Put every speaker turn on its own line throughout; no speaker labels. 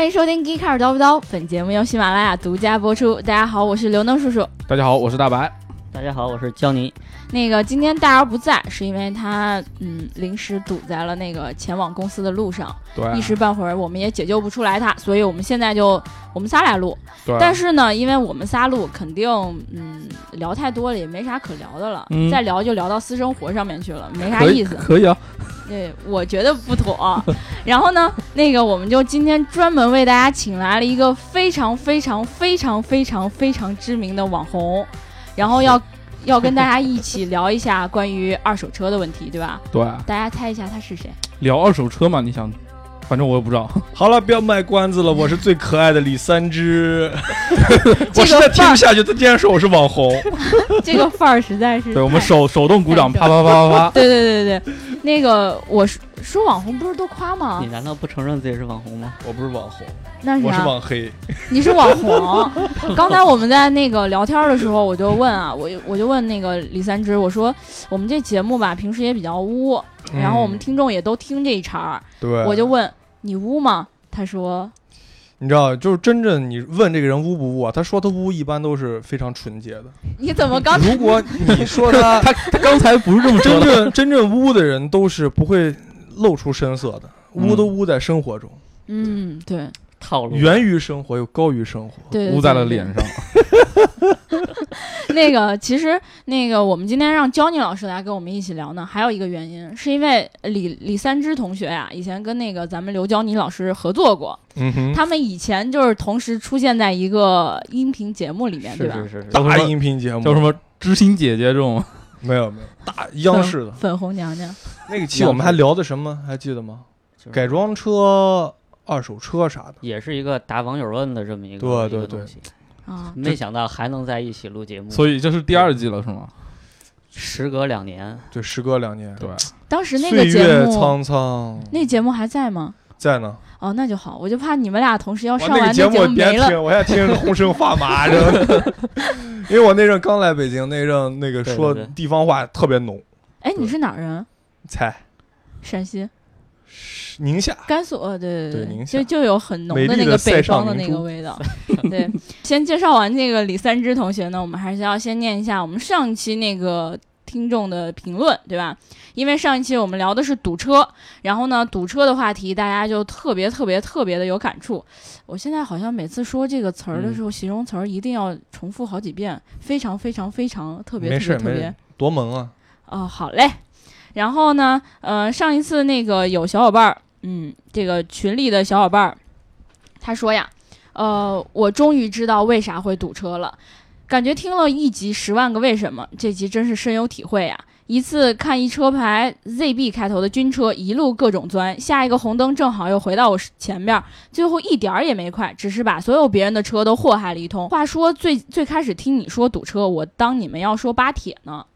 欢迎收听《g e e k a r 叨不叨》，本节目由喜马拉雅独家播出。大家好，我是刘能叔叔。
大家好，我是大白。
大家好，我是江宁。
那个今天大姚不在，是因为他嗯临时堵在了那个前往公司的路上，
对，
一时半会儿我们也解救不出来他，所以我们现在就我们仨来录。
对，
但是呢，因为我们仨录，肯定嗯聊太多了，也没啥可聊的了。
嗯
再聊就聊到私生活上面去了，没啥
可以
意思。
可以啊。
对，我觉得不妥。然后呢，那个我们就今天专门为大家请来了一个非常非常非常非常非常知名的网红，然后要 要跟大家一起聊一下关于二手车的问题，对吧？
对，
大家猜一下他是谁？
聊二手车嘛，你想，反正我也不知道。
好了，不要卖关子了，我是最可爱的李三只。我实在听不下去，他竟然说我是网红。
这个范儿实在是
对，我们手手动鼓掌，啪啪啪啪啪。
对对对对对，那个我说说网红不是都夸吗
你？难道不承认自己是网红吗？
我不是网红，
那是啥？
我是网黑。
你是网红。刚才我们在那个聊天的时候，我就问啊，我我就问那个李三枝，我说我们这节目吧，平时也比较污，然后我们听众也都听这一茬儿，
对，
我就问你污吗？他说
你知道，就是真正你问这个人污不污啊？他说他污，一般都是非常纯洁的。
你怎么刚
如果你说他
他他刚才不是这么说
真
的。
正真正污的人，都是不会露出声色的，污
嗯
都污在生活中，
嗯对
套路。
源于生活又高于生活。
对对
捂在了脸上。
那个其实那个我们今天让焦妮老师来跟我们一起聊呢，还有一个原因是因为李李三枝同学呀、以前跟那个咱们刘焦妮老师合作过，
嗯哼，
他们以前就是同时出现在一个音频节目里面，对吧？
是是是是，
大音频节目
叫什么知心姐姐这种，
没有没有，大央视的
粉红娘娘，
那个期我们还聊的什么？还记得吗？改装车、二手车啥的。
也是一个答网友问的这么一个
对对对
东西。
啊，
没想到还能在一起录节目，
所以这是第二季了，是吗？
时隔两年，
对，时隔两年，
对，
当时那个
岁
节目，
月苍苍，
那节目还在吗？
在呢。
哦，那就好，我就怕你们俩同时要上完
那个节目。别听，我还听着浑身发麻着。因为我那阵刚来北京，那阵那个说地方话特别浓。
哎，你是哪儿人？
猜，
陕西、
宁夏。
甘肃？呃，对对
对宁夏
就就有很浓的那个北方的那个味道。对，先介绍完这个李三枝同学呢，我们还是要先念一下我们上一期那个听众的评论，对吧？因为上一期我们聊的是堵车，然后呢，堵车的话题大家就特别特别特别的有感触。我现在好像每次说这个词儿的时候，形容词儿一定要重复好几遍，非常非常非常特别特别特别。
多萌啊！
哦，好嘞。然后呢，呃，上一次那个有小伙伴儿，嗯，这个群里的小伙伴儿，他说呀，呃，我终于知道为啥会堵车了，感觉听了一集《十万个为什么》，这集真是深有体会呀。一次看一车牌 ZB 开头的军车一路各种钻，下一个红灯正好又回到我前面，最后一点儿也没快，只是把所有别人的车都祸害了一通。话说最最开始听你说堵车，我当你们要说巴铁呢。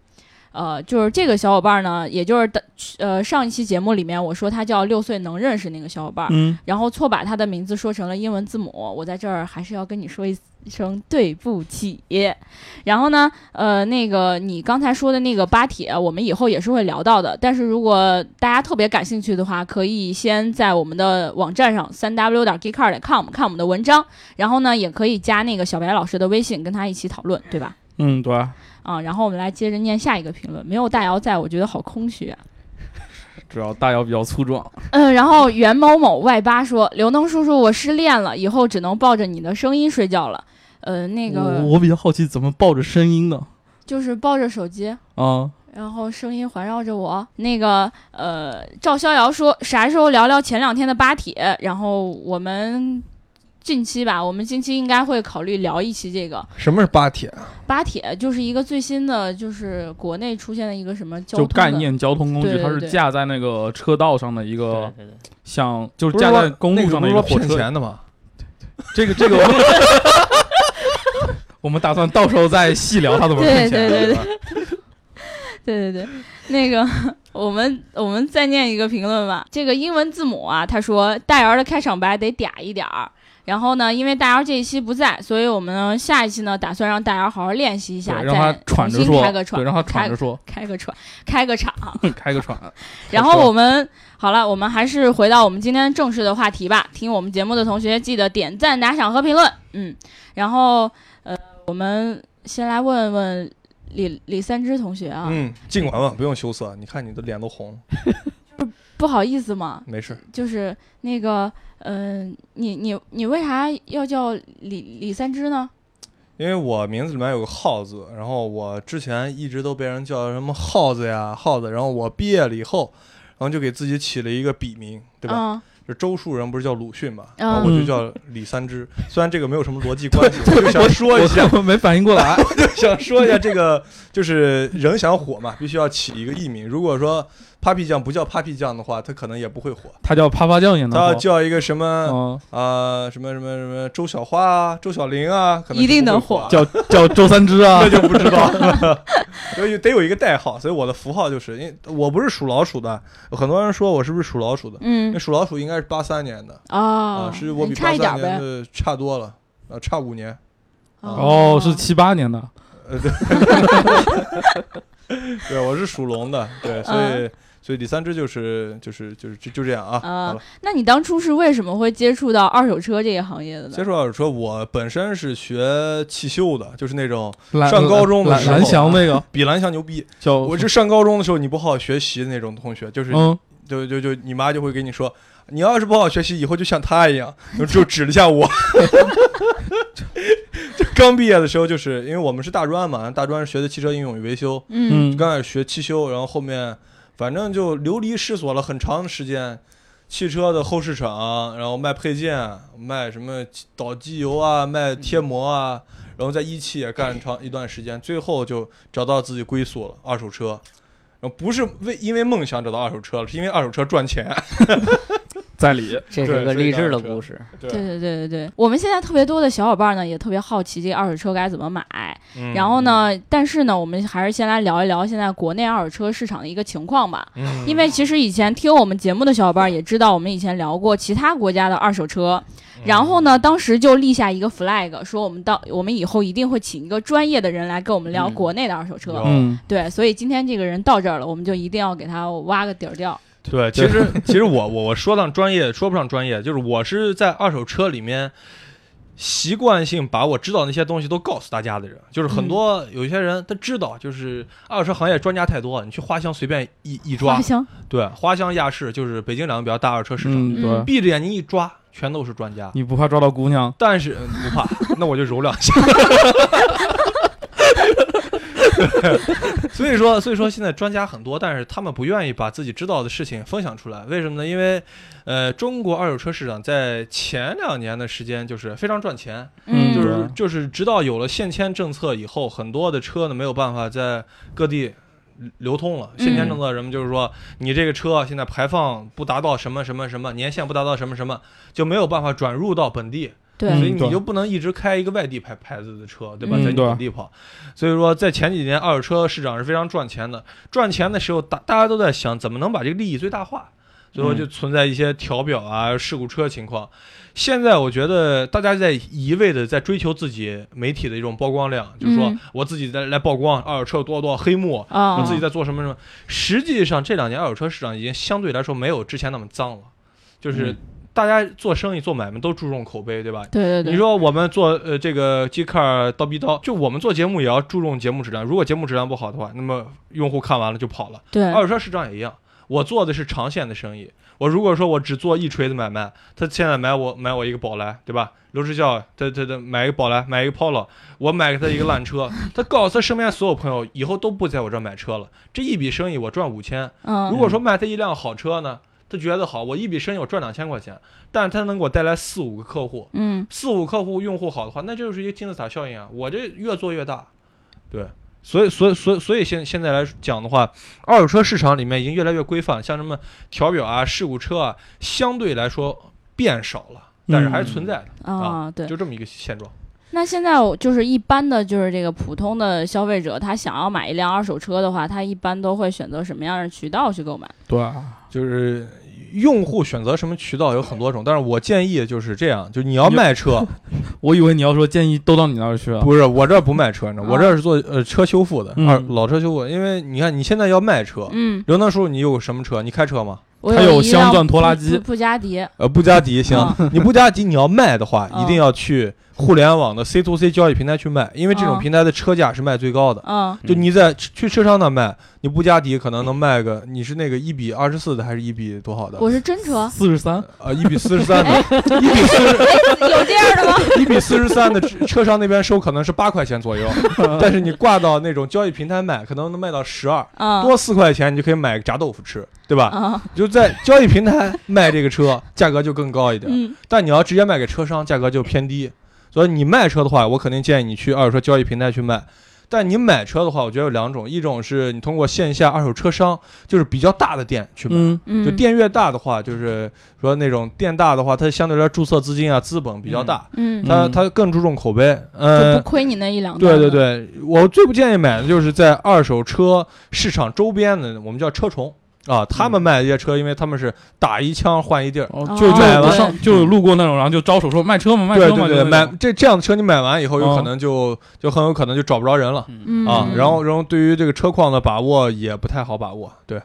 呃，就是这个小伙伴呢，也就是的呃上一期节目里面我说他叫六岁能认识那个小伙伴，
嗯，
然后错把他的名字说成了英文字母，我在这儿还是要跟你说一声对不起。然后呢，呃，那个你刚才说的那个巴铁，我们以后也是会聊到的。但是如果大家特别感兴趣的话，可以先在我们的网站上三 w 点 geekcar 点 com 看我们的文章，然后呢，也可以加那个小白老师的微信，跟他一起讨论，对吧？
嗯，对，
啊，然后我们来接着念下一个评论。没有大姚在，我觉得好空虚啊。
主要大姚比较粗壮。
嗯，然后袁某某 Y 八说：“刘能叔叔，我失恋了，以后只能抱着你的声音睡觉了。”呃，那
我
个
我比较好奇，怎么抱着声音呢？
就是抱着手机，
啊，
然后声音环绕着我。那个呃，赵逍遥说：“啥时候聊聊前两天的巴铁？”然后我们近期吧，我们近期应该会考虑聊一期这个
什么是巴铁啊？
巴铁，就是一个最新的，就是国内出现的一个什么交通就
概念交通工具，它是架在那个车道上的一个，
对对，
像就是架在公路上的一
那个不是说骗
火车。
钱的吗？
这个这个，我们打算到时候再细聊它怎么骗钱。
对对对
对
对对对，那个我们我们再念一个评论吧。这个英文字母啊，他说大姚的开场白得嗲一点儿。然后呢，因为大姚这一期不在，所以我们呢下一期呢打算让大姚好好练习一下，
让他
再重新
喘着说，
开个喘，
对，让他喘
开
着说，
开个喘，开个场。
开个喘。
然后我们好了，我们还是回到我们今天正式的话题吧。听我们节目的同学记得点赞、打赏和评论。嗯，然后呃，我们先来问问李李三枝同学啊，
嗯，尽管问，不用羞涩。你看你的脸都红 不，
不好意思嘛，
没事。
就是那个，嗯、你你你为啥要叫李李三枝呢？
因为我名字里面有个浩字，然后我之前一直都被人叫什么耗子呀、耗子，然后我毕业了以后，然后就给自己起了一个笔名，对吧？
嗯
这周树人不是叫鲁迅嘛，
嗯
然后我就叫李三枝。虽然这个没有什么逻辑关系，我就想说一下，
我没反应过来。
就想说一下这个，就是人想火嘛，必须要起一个艺名。如果说 Papi 酱不叫 Papi 酱的话，它可能也不会火。
它叫啪啪酱也能
它要。叫一个什么
嗯，
啊、什么什么什么周小花啊、周小玲啊，可能
一定能火
火。
叫叫周三枝啊
那。就不知道了，所以得有一个代号，所以我的符号就是，因为我不是属老鼠的，有很多人说我是不是属老鼠的？
嗯
那属老鼠应该是八三年的
啊
啊，是我比八三
一点呗。
年的差多了，啊，差五年。
哦，是七八年的。
对，我是属龙的，对，所以所以第三只就是就是就是就就这样啊。
啊那你当初是为什么会接触到二手车这个行业的呢？
接触二手车，我本身是学汽修的，就是那种上高中的时候
蓝蓝翔那个
比蓝翔牛逼。
叫
我是上高中的时候你不好好学习的那种同学，就是
嗯，
就就就你妈就会跟你说，你要是不好好学习，以后就像他一样，就指了一下我。就刚毕业的时候，就是因为我们是大专嘛，大专是学的汽车应用与维修，
嗯
嗯
刚开始学汽修，然后后面反正就流离失所了很长的时间。汽车的后市场，然后卖配件，卖什么导机油啊，卖贴膜啊，然后在一汽也干长一段时间，最后就找到自己归宿了，二手车。然后不是为因为梦想找到二手车了，是因为二手车赚钱。
在理。
这是个励志的故事。
对
对对对对对，我们现在特别多的小伙伴呢，也特别好奇这个二手车该怎么买。
嗯
然后呢，但是呢，我们还是先来聊一聊现在国内二手车市场的一个情况吧。
嗯
因为其实以前听我们节目的小伙伴也知道，我们以前聊过其他国家的二手车。然后呢，当时就立下一个 flag，说我们到我们以后一定会请一个专业的人来跟我们聊
嗯
国内的二手车。
嗯，
对，所以今天这个人到这儿了，我们就一定要给他挖个底儿掉。
对，其实 其实我我我说上专业说不上专业，就是我是在二手车里面习惯性把我知道那些东西都告诉大家的人，就是很多有一些人他知道，就是二手车行业专家太多了，你去花乡随便一一抓
花，乡，
对，花乡亚市就是北京两个比较大二手车市场，
嗯，对，
嗯
闭着眼睛一抓，全都是专家。
你不怕抓到姑娘？
但是嗯不怕，那我就揉两下。所以说，所以说现在专家很多，但是他们不愿意把自己知道的事情分享出来。为什么呢？因为，呃，中国二手车市场在前两年的时间就是非常赚钱，
嗯
就是就是直到有了限迁政策以后，很多的车呢没有办法在各地流通了。限迁政策什么就是说，你这个车现在排放不达到什么什么什么年限不达到什么什么，就没有办法转入到本地。
对，
所以你就不能一直开一个外地牌牌子的车，对吧？
嗯
在你本地跑。所以说，在前几年二手车市场是非常赚钱的。赚钱的时候，大大家都在想怎么能把这个利益最大化，所以说
嗯
就存在一些调表啊、事故车情况。现在我觉得大家在一味的在追求自己媒体的一种曝光量，就是说
嗯
我自己在来曝光二手车有多少多少黑幕，
啊，
我自己在做什么什么。实际上这两年二手车市场已经相对来说没有之前那么脏了，就是
嗯
大家做生意做买卖都注重口碑，对吧？
对对对，
你说我们做呃这个 G car 刀逼刀，就我们做节目也要注重节目质量。如果节目质量不好的话，那么用户看完了就跑了。
对
二手车市场也一样，我做的是长线的生意。我如果说我只做一锤子买卖，他现在买我买我一个宝来，对吧？刘志孝他他他买一个宝来，买一个 Polo，我买给他一个烂车，他告诉他身边所有朋友，以后都不在我这儿买车了。这一笔生意我赚五千，
嗯，
如果说卖他一辆好车呢，他觉得好，我一笔生意我赚两千块钱，但是他能给我带来四五个客户，
嗯
四五客户用户好的话，那就是一个金字塔效应啊！我这越做越大，对，所以所以所以所以现现在来讲的话，二手车市场里面已经越来越规范，像什么调表啊、事故车啊，相对来说变少了，但是还是存在的，
啊，对。
就这么一个现状。
那现在我就是一般的就是这个普通的消费者，他想要买一辆二手车的话，他一般都会选择什么样的渠道去购买？
对啊，
就是用户选择什么渠道有很多种，但是我建议就是这样，就你要卖车，
我以为你要说建议都到你那儿去啊。
不是我这儿不卖车，你知道我这儿是做呃车修复的，
嗯
二老车修复。因为你看你现在要卖车，
嗯，
刘能叔叔你有什么车？你开车吗？
我
有镶钻拖拉机
布布加迪，
呃，布加迪行，你布加迪你要卖的话，
嗯
一定要去互联网的 C to C 交易平台去卖，因为这种
嗯
平台的车价是卖最高的。
嗯
就你在去车商那卖，你布加迪可能能卖个，你是那个一比二十四的还是一比多少的？
我是真车，
四十三，
呃，一比四十三的，一比四十
有这样的吗？
一比四十三的车车商那边收可能是八块钱左右，但是你挂到那种交易平台卖，可能能卖到十二，
嗯
多四块钱你就可以买个炸豆腐吃，对吧？
嗯
就在交易平台卖这个车，价格就更高一点。
嗯
但你要直接卖给车商，价格就偏低。所以你卖车的话，我肯定建议你去二手车交易平台去卖。但你买车的话，我觉得有两种，一种是你通过线下二手车商，就是比较大的店去买。
嗯，
嗯，
就店越大的话，就是说那种店大的话，它相对来说注册资金啊、资本比较大，
嗯，
嗯
它它更注重口碑。
就
呃
不，亏你那一两
对，对对，我最不建议买的就是在二手车市场周边的，我们叫车虫啊，他们卖这些车，因为他们是打一枪换一地儿。
哦，就就
买完
就有路过那种，然后就招手说卖车吗？卖车吗？
对对对，买这这样的车你买完以后，有
哦
可能就就很有可能就找不着人了
嗯
啊。然后然后对于这个车况的把握也不太好把握。对，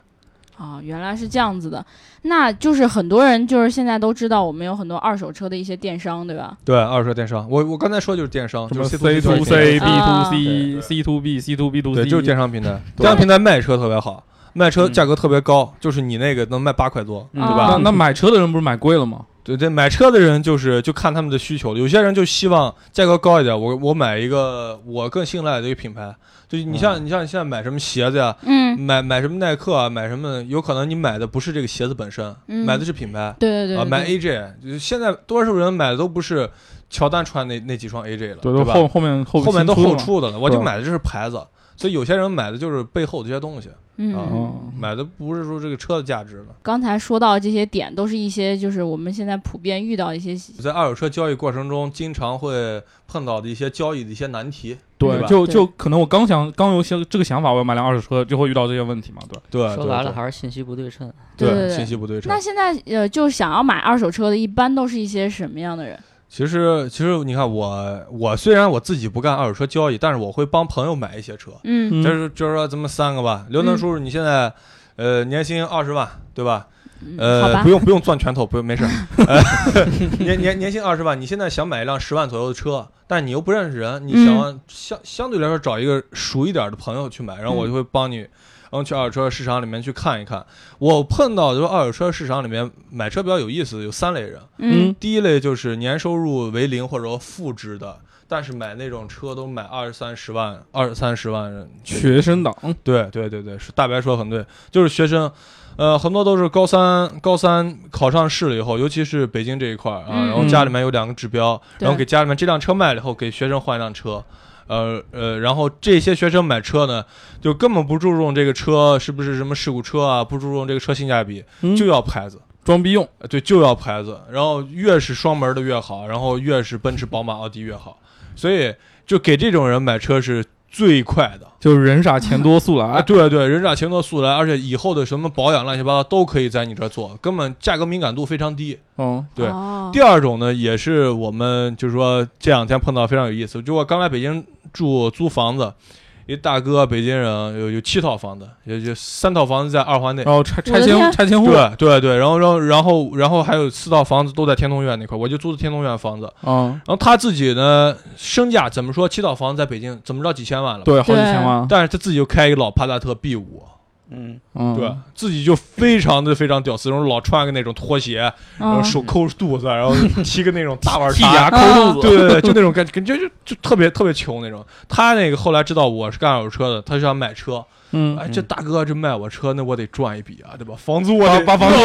啊，原来是这样子的，那就是很多人就是现在都知道我们有很多二手车的一些电商，对吧？
对，二手车电商，我我刚才说就是电商，
什么
就是
C
to C
B
啊
to C、C to B、C to B to C，
对，就是电商平台，电商平台卖车特别好，卖车
嗯。
价格特别高，就是你那个能卖八块多，对吧？
那？那买车的人不是买贵了吗？
对对，买车的人就是就看他们的需求，有些人就希望价格高一点，我我买一个我更信赖的一个品牌。就你像、你像你现在买什么鞋子呀，
嗯，
买买什么耐克啊，买什么，有可能你买的不是这个鞋子本身，
嗯。
买的是品牌
对对对
啊，买 AJ，就是现在多数人买的都不是乔丹穿那那几双 AJ 了，
对，
对吧？
后后面后
后面都后出的了，我就买的就是牌子，所以有些人买的就是背后这些东西
嗯。
啊
哦，
买的不是说这个车的价值了。
刚才说到这些点，都是一些就是我们现在普遍遇到一些
在二手车交易过程中，经常会碰到的一些交易的一些难题，
对，就就可能我刚想刚有些这个想法，我要买辆二手车，就会遇到这些问题嘛，对。
对，
说白了还是信息不对称。
对对对
信息不对称
那。现在呃，就想要买二手车的，一般都是一些什么样的人？
其实其实你看我我虽然我自己不干二手车交易，但是我会帮朋友买一些车。
嗯。
嗯。
就是就是说咱们三个吧，刘能
嗯
叔叔，你现在呃年薪二十万，对吧？呃不，用不用攥拳头，不用没事。儿。呃 年年年薪二十万，你现在想买一辆十万左右的车，但你又不认识人，你
嗯。
想相相对来说找一个熟一点的朋友去买，然后我就会帮你，然后去二手车市场里面去看一看。我碰到就是二手车市场里面买车比较有意思的有三类人，
嗯
第一类就是年收入为零或者说负值的。但是买那种车都买二三十万、二三十万人，
学生党，
对对对对，是大白说的很对，就是学生，呃，很多都是高三高三考上市了以后，尤其是北京这一块儿啊，
嗯
然后家里面有两个指标，然后给家里面这辆车卖了以后，给学生换一辆车。呃呃，然后这些学生买车呢，就根本不注重这个车是不是什么事故车啊，不注重这个车性价比，
嗯
就要牌子，
装逼用，
呃对，就要牌子。然后越是双门的越好，然后越是奔驰、宝马、奥迪越好。所以就给这种人买车是最快的。
就是人傻钱多速
啊，
来。
对对，人傻钱多速来，而且以后的什么保养乱七八糟都可以在你这儿做，根本价格敏感度非常低。
嗯，
对
哦
第二种呢，也是我们就是说这两天碰到非常有意思，就我刚来北京住租房子，一大哥北京人有有七套房子，有有三套房子在二环内。
然后拆拆迁拆迁户，
对对对，然后然后然后然后还有四套房子都在天通苑那块，我就租的天通苑房子。
嗯，
然后他自己呢，身价怎么说？七套房子在北京怎么着几千万了吧？
对，好几千万，
但是他自己就开一个老帕萨特 B 五，
嗯，
嗯，
对，自己就非常的非常屌丝，然后老穿个那种拖鞋，然后
嗯
手抠肚子，然后骑个那种大碗
剔牙，抠肚子，
对对 对，就那种感感觉就就特别特别穷那种。他那个后来知道我是干二手车的，他就想买车，
嗯，
哎，这大哥这卖我车，那我得赚一笔啊，对吧？房租我得
把把房租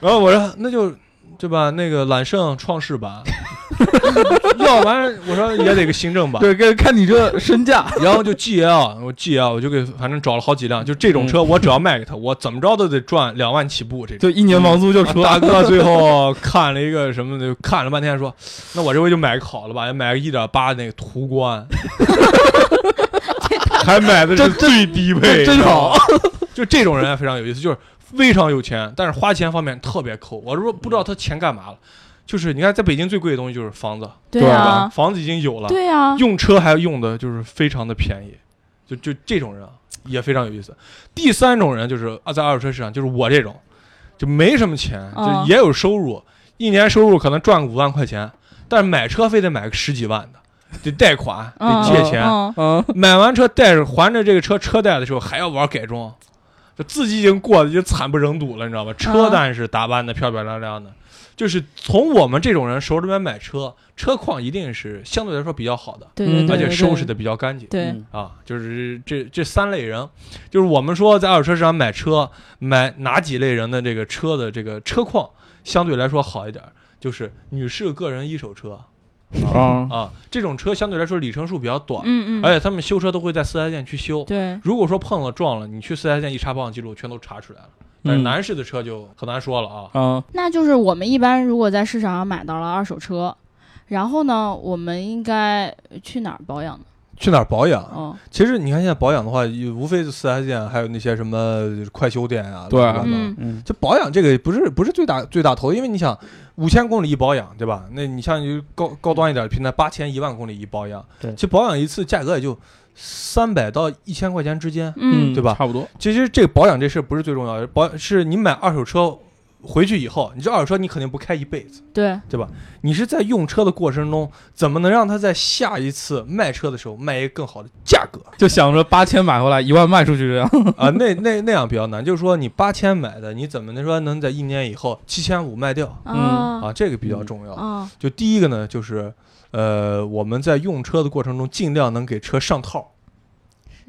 然后我说那就对吧？那个揽胜创世版，要完我说也得个新政吧。
对，跟看你这身价，
然后就 GL，我 GL 我就给反正找了好几辆，就这种车我只要卖给他，我怎么着都得赚两万起步这种。
就一年房租就出
大。哥 最后看了一个什么的，看了半天说，那我这回就买个好了吧，也买个一点八那个途观，还买的是最低配，
真好。
就这种人非常有意思，就是非常有钱，但是花钱方面特别抠。我说不知道他钱干嘛了，就是你看在北京最贵的东西就是房子，
对
房子已经有了，
对啊，
用车还用的就是非常的便宜，就就这种人啊也非常有意思。第三种人就是啊，在二手车市场，就是我这种，就没什么钱，
嗯。
就也有收入，一年收入可能赚个五万块钱，但是买车非得买个十几万的，得贷款，得
嗯
借钱，
嗯
嗯，
买完车贷着还着这个车车贷的时候还要玩改装，就自己已经过得已经惨不忍睹了，你知道吧？车但是打扮的漂漂亮亮的，就是从我们这种人手里面买车，车况一定是相对来说比较好的，
嗯
对对对，
而且收拾的比较干净。
对，
嗯。
啊，就是这这三类人，就是我们说在二手车市场买车，买哪几类人的这个车的这个车况相对来说好一点，就是女士个人一手车
啊，
啊，这种车相对来说里程数比较短，
嗯嗯，
而且他们修车都会在四 S 店去修。
对，
如果说碰了撞了，你去四 S 店一查保养记录，全都查出来了。但是
嗯
男士的车就很难说了啊。
嗯，
那就是我们一般如果在市场上买到了二手车，然后呢，我们应该去哪儿保养呢？
去哪儿保养？
哦，
其实你看现在保养的话，无非是四 S 店，还有那些什么快修店啊。
对
嗯
嗯
就保养这个不是不是最大最大头，因为你想五千公里一保养，对吧？那你像你高高端一点的平台，八千一万公里一保养，
对
其实保养一次价格也就三百到一千块钱之间。
嗯，
对吧
差不多，
其实这个保养这事不是最重要的，保是你买二手车回去以后，你这二手车你肯定不开一辈子，
对，
对吧？你是在用车的过程中，怎么能让他在下一次卖车的时候卖一个更好的价格
就想着八千买回来，一万卖出去这样。
啊？那那那样比较难，就是说你八千买的，你怎么能说能在一年以后七千五卖掉
嗯
啊？这个比较重要。
啊
就第一个呢，就是呃，我们在用车的过程中，尽量能给车上套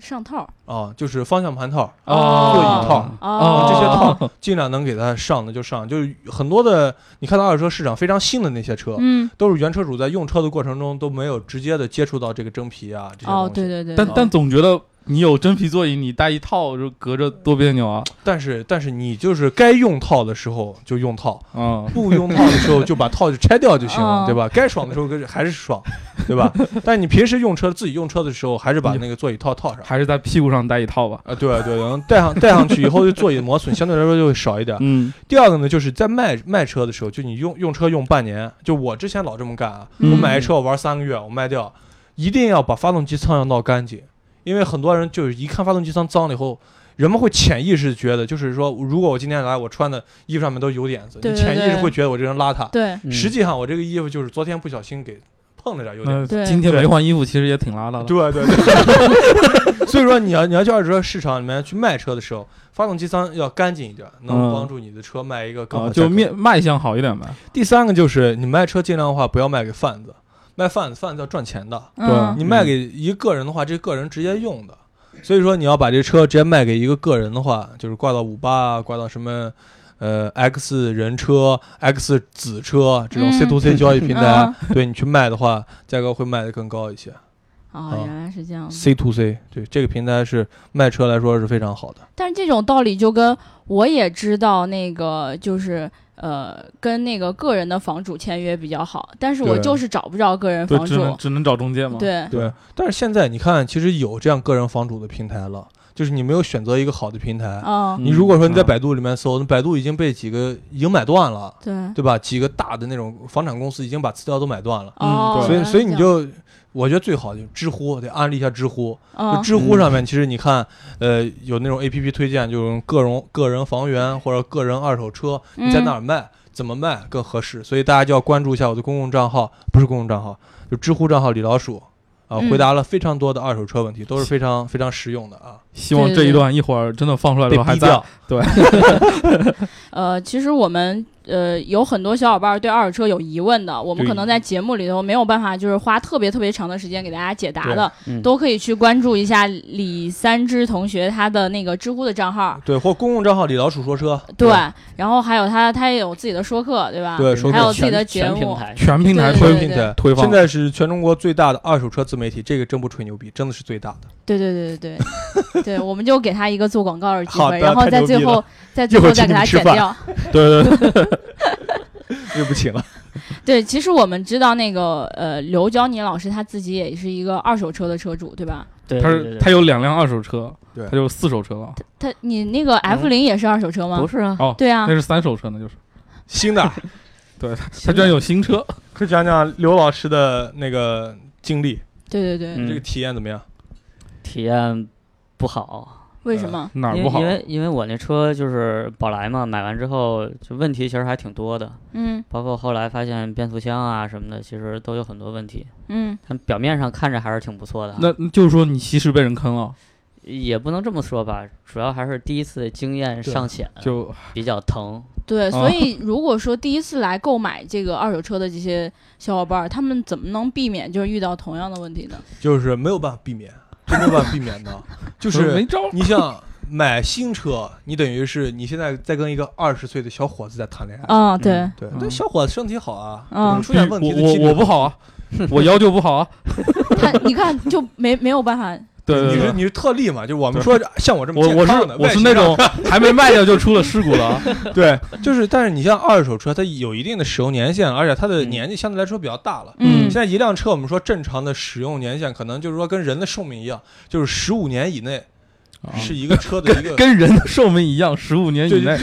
上套
啊，就是方向盘套、
哦。
座椅套，
啊，
这些套尽量能给它上的就上。就是很多的，你看到二手车市场非常新的那些车，
嗯，
都是原车主在用车的过程中都没有直接的接触到这个真皮啊这些东
哦，
西。
哦对对，对。
但但总觉得你有真皮座椅，你带一套就隔着多别扭啊。
但是但是你就是该用套的时候就用套，
嗯，
不用套的时候就把套就拆掉就行了，
嗯
对吧？该爽的时候跟还是爽，对吧？但你平时用车自己用车的时候，还是把那个座椅套套上。
还是在屁股上带一套吧。
啊，对对，然后带上 带上去以后，就座椅磨损相对来说就会少一点。
嗯
第二个呢，就是在卖卖车的时候，就你用用车用半年，就我之前老这么干啊，
嗯
我买一车我玩三个月，我卖掉，一定要把发动机舱要闹干净，因为很多人就是一看发动机舱脏了以后。人们会潜意识觉得，就是说，如果我今天来，我穿的衣服上面都有点子，
对对
你潜意识会觉得我这人邋遢。
对，
嗯
实际上，我这个衣服就是昨天不小心给碰了点有点
那
子。
对
今天没换衣服，其实也挺邋遢的。
对对对，所以说你要你要去二手车市场里面去卖车的时候，发动机舱要干净一点，能
嗯
帮助你的车卖一个更好。
就面卖相好一点呗。
第三个就是你卖车尽量的话不要卖给贩子，卖贩子贩子要赚钱的。
嗯
你卖给一个个人的话，这个人直接用的，所以说你要把这车直接卖给一个个人的话，就是挂到五八啊，挂到什么。呃，X 人车、X 子车这种
嗯
C to C 交易平台，
嗯
对你去卖的话，价格会卖得更高一些。
哦，原来是这样。
C to C，对这个平台是卖车来说是非常好的。
但是这种道理就跟我也知道那个就是呃，跟那个个人的房主签约比较好，但是我就是找不着个人，房主。
只能只能找中介嘛。，
对，
对，但是现在你看，其实有这样个人房主的平台了，就是你没有选择一个好的平台。你如果说你在
啊
百度里面搜，那百度已经被几个已经买断了，
对，
对吧？几个大的那种房产公司已经把资料都买断了，
嗯，
对
所以所以你就，我觉得最好就知乎得安利一下知乎。就
嗯
知乎上面其实你看，呃，有那种 A P P 推荐，就是个人个人房源或者个人二手车，你在
嗯
哪儿卖，怎么卖更合适？所以大家就要关注一下我的公共账号，不是公共账号，就知乎账号李老鼠。啊，
嗯
回答了非常多的二手车问题，都是非常非常实用的啊。
希望这一段一会儿真的放出来的时候还在
对。
呃，其实我们呃有很多小伙伴对二手车有疑问的，我们可能在节目里头没有办法就是花特别特别长的时间给大家解答的，
嗯
都可以去关注一下李三枝同学他的那个知乎的账号。
对，或公共账号李老鼠说车。
对，然后还有他，他也有自己的说客，对吧？
对说课
还有自己的节目。
全平台，
全平台推
平台。
推放。
现在是全中国最大的二手车自媒体，这个真不吹牛逼，真的是最大的。
对对对对对，对，我们就给他一个做广告的机会，然后在最后
了
在最后再给他剪掉。
对 对对，
对不起了。
对，其实我们知道那个呃刘娇妮老师他自己也是一个二手车的车主，对吧？
对，
他
对对
是他有两辆二手车，
对
他就四手车了。
他你那个 F 零也是二手车吗？
不是啊，
哦，
对啊
那，是三手车呢，就是
新的，
对他居然有新车，
可以讲讲刘老师的那个经历，
对对对，
嗯
这个体验怎么样？
体验不好。
为什么？
哪儿不好
因为因？为我那车就是宝来嘛，买完之后就问题其实还挺多的，
嗯
包括后来发现变速箱啊什么的，其实都有很多问题。
嗯
但表面上看着还是挺不错的啊，
那就是说你其实被人坑了，
也不能这么说吧，主要还是第一次经验尚浅，
就
比较疼。
对，
啊
所以如果说第一次来购买这个二手车的这些小伙伴儿，他们怎么能避免就是遇到同样的问题呢？
就是没有办法避免，真没有办法避免的，就是
没招。
你想买新车，你等于是你现在在跟一个二十岁的小伙子在谈恋爱。
啊，对，
对，
嗯
那小伙子身体好啊，
嗯
出现问题的
我
几率
我我不好啊，我要求不好啊。
他你看就没没有办法，
对对对，
你是你是特例嘛？就是我们说像我这么
我我是
健康的，
我是那种 还没卖掉就出了事故了啊。
对，就是但是你像二手车，它有一定的使用年限，而且它的
嗯
年纪相对来说比较大了。
嗯
现在一辆车，我们说正常的使用年限，可能就是说跟人的寿命一样，就是十五年以内
啊
是一个车的一个，
跟人的寿命一样，十五年以内。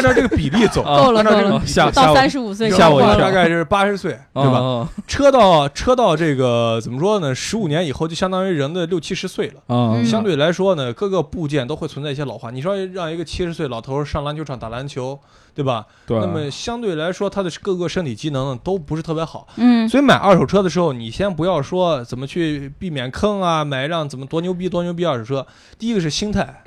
按照这个比例走，
啊
够了够了
按照这个比，例
到
吓吓我
三十五岁
吓我一跳
大概是八十岁，对吧？车到车到这个怎么说呢？十五年以后就相当于人的六七十岁了。相对来说呢，各个部件都会存在一些老化。你说让一个七十岁老头儿上篮球场打篮球，对吧？
对，
那么相对来说，他的各个身体机能都不是特别好。
嗯
所以买二手车的时候，你先不要说怎么去避免坑啊，买一辆怎么多牛逼多牛逼二手车。第一个是心态，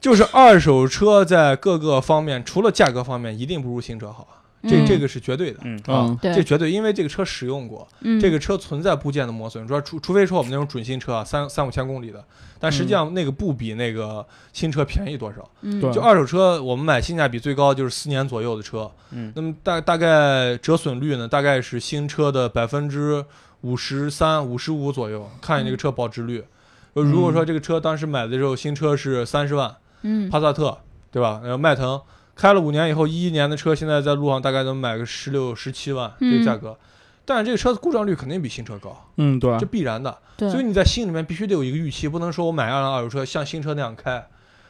就是二手车在各个方面，除了价格方面，一定不如新车好，这
嗯。
这个是绝对的。
嗯
啊
嗯，
这绝对，因为这个车使用过，
嗯。
这个车存在部件的磨损，说除除非说我们那种准新车啊，三三五千公里的，但实际上那个不比那个新车便宜多少。
嗯。
就二手车，我们买性价比最高就是四年左右的车，
嗯。
那么大大概折损率呢，大概是新车的百分之五十三、五十五左右，看你这个车保值率。呃如果说这个车当时买的时候，新车是三十万，
嗯
帕萨特，对吧？然后迈腾开了五年以后，一一年的车，现在在路上大概能买个十六、十七万这个价格。但是这个车的故障率肯定比新车高，
嗯，对
这，必然的。
对，
所以你在心里面必须得有一个预期，不能说我买辆二手车像新车那样开。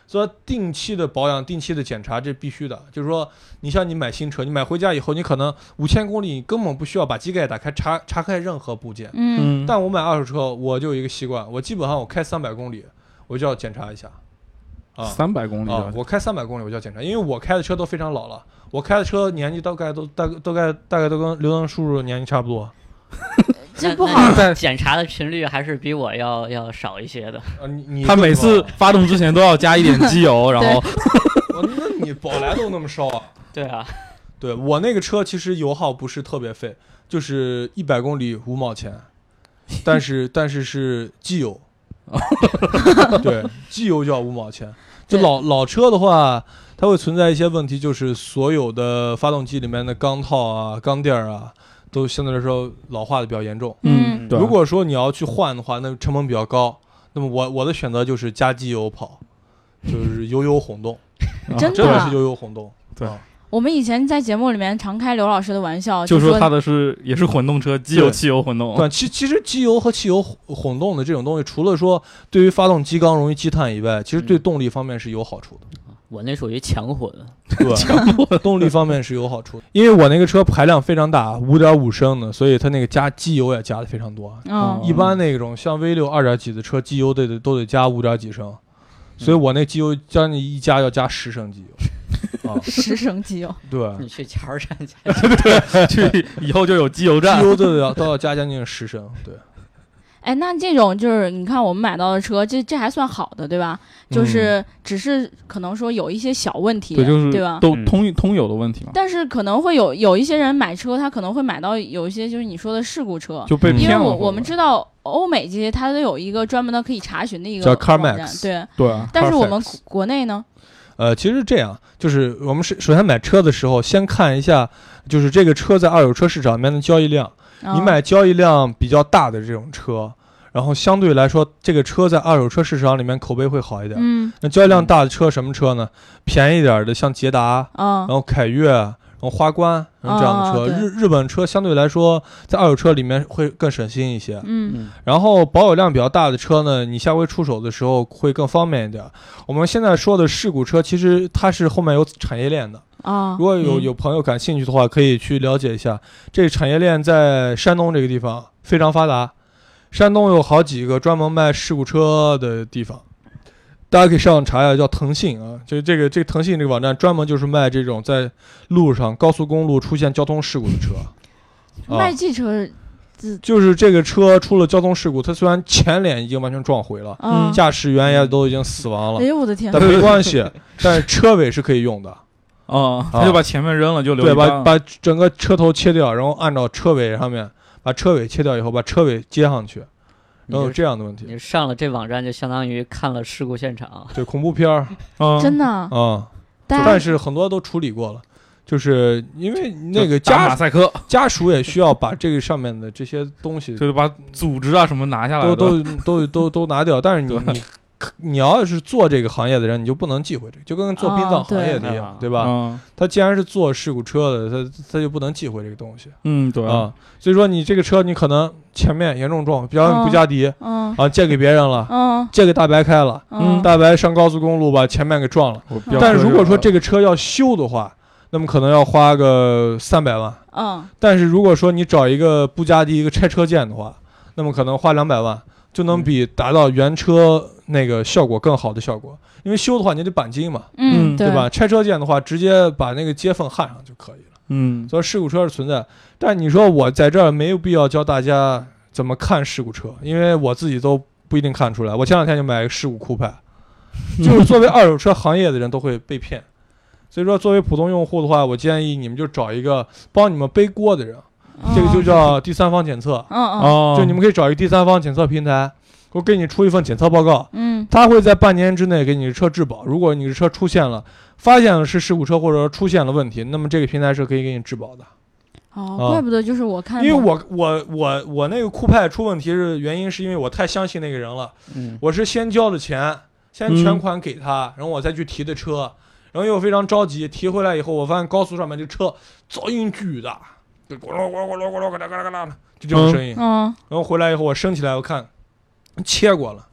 所以定期的保养、定期的检查，这必须的。就是说，你像你买新车，你买回家以后，你可能五千公里，你根本不需要把机盖打开查查看任何部件。
嗯
嗯，
但我买二手车，我就有一个习惯，我基本上我开三百公里，我就要检查一下。啊
三百公里
啊！
的
我开三百公里我就要检查，因为我开的车都非常老了，我开的车年纪大概都大都概大概都跟刘能叔叔年纪差不多。
这不好
那那你
在
检查的频率还是比我要要少一些的。
啊，你你
他每次发动之前都要加一点机油，然后
那你宝来都那么烧啊？
对啊，
对我那个车其实油耗不是特别费，就是一百公里五毛钱，但是但是是机油，对，机油就要五毛钱。就老老车的话，它会存在一些问题，就是所有的发动机里面的钢套啊、钢垫儿啊，都相对来说老化的比较严重。
嗯
对，
如果说你要去换的话，那成本比较高。那么我我的选择就是加机油跑，就是油油混动，
啊
真的
是油油混动。
对
啊
我们以前在节目里面常开刘老师的玩笑，
就
说
说他的是也是混动车，机油汽油混动，
对，其其实机油和汽油混混动的这种东西，除了说对于发动机缸容易积碳以外，其实对动力方面是有好处的。
我那属于强混，
对强，动力方面是有好处的。因为我那个车排量非常大，五点五升的，所以它那个加机油也加的非常多。
嗯
一般那种像 V 六二点几的车，机油得得都得加五点几升，所以我那机油将近一加要加十升机油。啊，
十升机油，
对，
你去加油站加
去以后就有机油站
机。油都得要都要加将近十升。对，
哎，那这种就是你看我们买到的车，这这还算好的，对吧？就是只是可能说有一些小问题，
对，就是
对吧？
都
嗯
通通有的问题嘛，
但是可能会有有一些人买车，他可能会买到有一些就是你说的事故车，
就被
因为。我我们知道欧美这些它都有一个专门的可以查询的一个
叫
网
CarMax
站，对。
对啊，
但是我们国内呢，
呃，其实这样，就是我们是首先买车的时候，先看一下，就是这个车在二手车市场里面的交易量。你
啊
买交易量比较大的这种车，然后相对来说，这个车在二手车市场里面口碑会好一点。
嗯
那交易量大的车什么车呢？便宜点儿的，像捷达，
啊
然后凯越，然然后花冠，然后这样的车。
哦
日日本车相对来说在二手车里面会更省心一些。
嗯
嗯
然后保有量比较大的车呢，你下回出手的时候会更方便一点。我们现在说的事故车，其实它是后面有产业链的。
啊
如果有
嗯
有朋友感兴趣的话，可以去了解一下。这个产业链在山东这个地方非常发达，山东有好几个专门卖事故车的地方，大家可以上网查一下，叫腾讯啊，就这个这个腾讯这个网站专门就是卖这种在路上高速公路出现交通事故的车。啊
卖汽车，
就是这个车出了交通事故，它虽然前脸已经完全撞毁了，
啊，
驾驶员也都已经死亡了
哎，呦我的天。
但，没 关系，但是车尾是可以用的。
啊，他就把前面扔了，就留
对，把把整个车头切掉，然后按照车尾上面把车尾切掉以后，把车尾接上去，然后有这样的问题。
你上了这网站就相当于看了事故现场。
对，恐怖片儿
嗯
真的啊，
但是很多都处理过了。就是因为那个
家马
家
赛克，
家属也需要把这个上面的这些东西
就是把组织啊什么拿下来
都
的，
都都都都拿掉，但是你你你要是做这个行业的人，你就不能忌讳这个，就跟做殡葬行业的一样，
对
对吧？
嗯
他既然是做事故车的，他他就不能忌讳这个东西
嗯，对。
啊。所以说你这个车，你可能前面严重撞，比方说
嗯
布加迪
嗯。
啊借给别人了，
嗯。
借给大白开了，
嗯。
大白上高速公路把前面给撞了。但是如果说这个车要修的话，那么可能要花个三百万。
嗯。
但是如果说你找一个布加迪一个拆车件的话，那么可能花两百万就能比达到原车那个效果更好的效果。因为修的话你得钣金嘛，
嗯，
嗯
对吧？？拆车件的话，直接把那个接缝焊上就可以了。
嗯
所以事故车是存在，但你说我在这儿没有必要教大家怎么看事故车，因为我自己都不一定看出来。我前两天就买一个事故酷派，就是作为二手车行业的人都会被骗，所以说作为普通用户的话，我建议你们就找一个帮你们背锅的人，这个就叫第三方检测，
嗯嗯
哦，
就你们可以找一个第三方检测平台，我给你出一份检测报告，
嗯
他会在半年之内给你的车质保。如果你的车出现了，发现了是事故车或者说出现了问题，那么这个平台是可以给你质保的。
哦，
啊
怪不得就是我看到，
因为我我我我那个酷派出问题是原因是因为我太相信那个人了，
嗯，
我是先交的钱，先
嗯
全款给他，然后我再去提的车，然后又非常着急，提回来以后我发现高速上面这车噪音巨大，就咕噜咕噜咕噜咕噜嘎啦嘎啦嘎啦的，就这种声音。
嗯
然后回来以后我升起来我看切过了，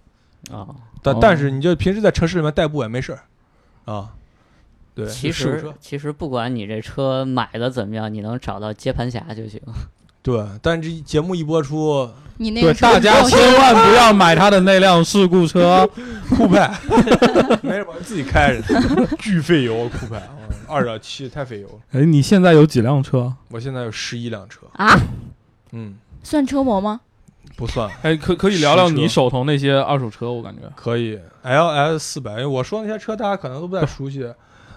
啊，
但、
哦
但是你就平时在城市里面代步也没事儿啊。对，
其实
就事故车
其实不管你这车买的怎么样，你能找到接盘侠就行。
对，但这节目一播出，
对
你那个
大家千万不要 买他的那辆事故车，
酷派，没事，我自己开着，巨费油酷派，二点七太费油了。
哎，你现在有几辆车？
我现在有十一辆车，
啊，
嗯，
算车模吗？
不算，
哎，可可以聊聊你手头那些二手车，我感觉
可以。LS 四百，因为我说那些车大家可能都不太熟悉，